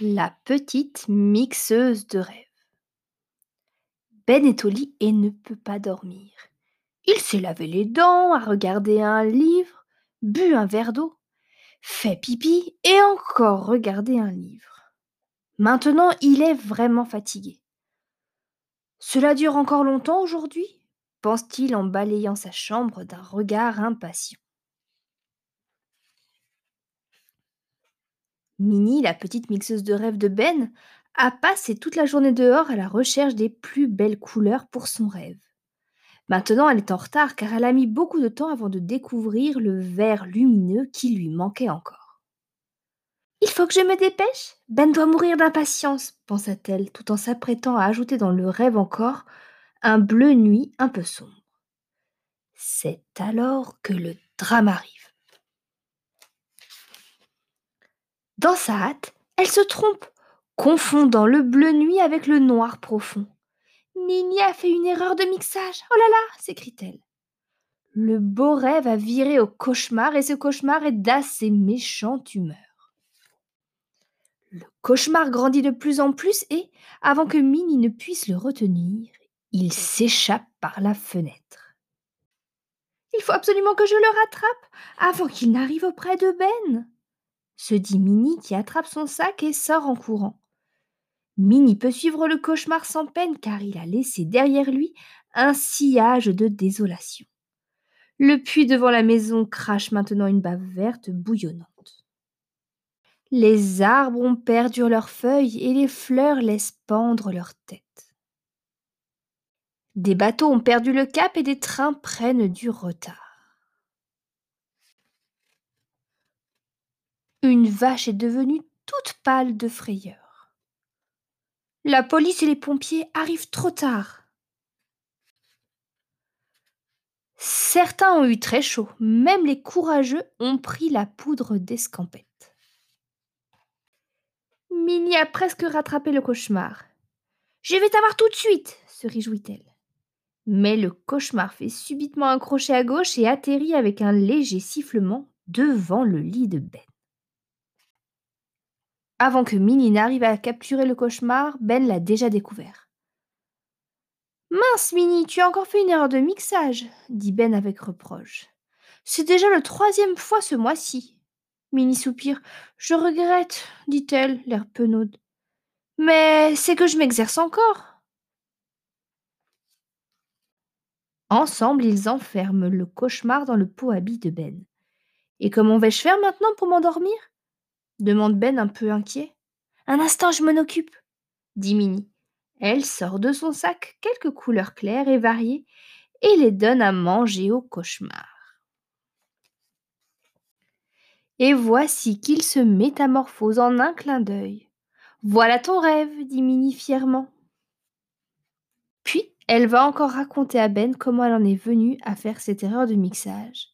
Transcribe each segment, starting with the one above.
La petite mixeuse de rêves. Ben est au lit et ne peut pas dormir. Il s'est lavé les dents, a regardé un livre, bu un verre d'eau, fait pipi et encore regardé un livre. Maintenant, il est vraiment fatigué. Cela dure encore longtemps aujourd'hui? pense-t-il en balayant sa chambre d'un regard impatient. Minnie, la petite mixeuse de rêves de Ben, a passé toute la journée dehors à la recherche des plus belles couleurs pour son rêve. Maintenant, elle est en retard car elle a mis beaucoup de temps avant de découvrir le vert lumineux qui lui manquait encore. Il faut que je me dépêche? Ben doit mourir d'impatience, pensa-t-elle, tout en s'apprêtant à ajouter dans le rêve encore un bleu nuit un peu sombre. C'est alors que le drame arrive. Dans sa hâte, elle se trompe, confondant le bleu nuit avec le noir profond. Nini a fait une erreur de mixage. Oh là là s'écrie-t-elle. Le beau rêve a viré au cauchemar et ce cauchemar est d'assez méchante humeur. Le cauchemar grandit de plus en plus et, avant que Minnie ne puisse le retenir, il s'échappe par la fenêtre. Il faut absolument que je le rattrape avant qu'il n'arrive auprès de Ben, se dit Minnie qui attrape son sac et sort en courant. Minnie peut suivre le cauchemar sans peine car il a laissé derrière lui un sillage de désolation. Le puits devant la maison crache maintenant une bave verte bouillonnante. Les arbres ont perdu leurs feuilles et les fleurs laissent pendre leurs têtes. Des bateaux ont perdu le cap et des trains prennent du retard. Une vache est devenue toute pâle de frayeur. La police et les pompiers arrivent trop tard. Certains ont eu très chaud, même les courageux ont pris la poudre d'escampette. Minnie a presque rattrapé le cauchemar. Je vais t'avoir tout de suite, se réjouit-elle. Mais le cauchemar fait subitement un crochet à gauche et atterrit avec un léger sifflement devant le lit de Ben. Avant que Minnie n'arrive à capturer le cauchemar, Ben l'a déjà découvert. Mince, Minnie, tu as encore fait une erreur de mixage, dit Ben avec reproche. C'est déjà le troisième fois ce mois-ci. Minnie soupire. Je regrette, dit-elle, l'air penaude. Mais c'est que je m'exerce encore. Ensemble, ils enferment le cauchemar dans le pot à billes de Ben. Et comment vais-je faire maintenant pour m'endormir? Demande Ben un peu inquiet. Un instant, je m'en occupe, dit Minnie. Elle sort de son sac quelques couleurs claires et variées et les donne à manger au cauchemar. Et voici qu'il se métamorphose en un clin d'œil. Voilà ton rêve, dit Minnie fièrement. Puis elle va encore raconter à Ben comment elle en est venue à faire cette erreur de mixage.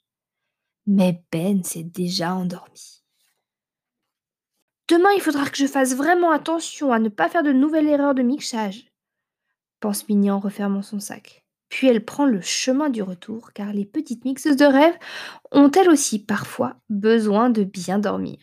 Mais Ben s'est déjà endormi. Demain, il faudra que je fasse vraiment attention à ne pas faire de nouvelles erreurs de mixage, pense Minnie en refermant son sac. Puis elle prend le chemin du retour, car les petites mixeuses de rêve ont elles aussi parfois besoin de bien dormir.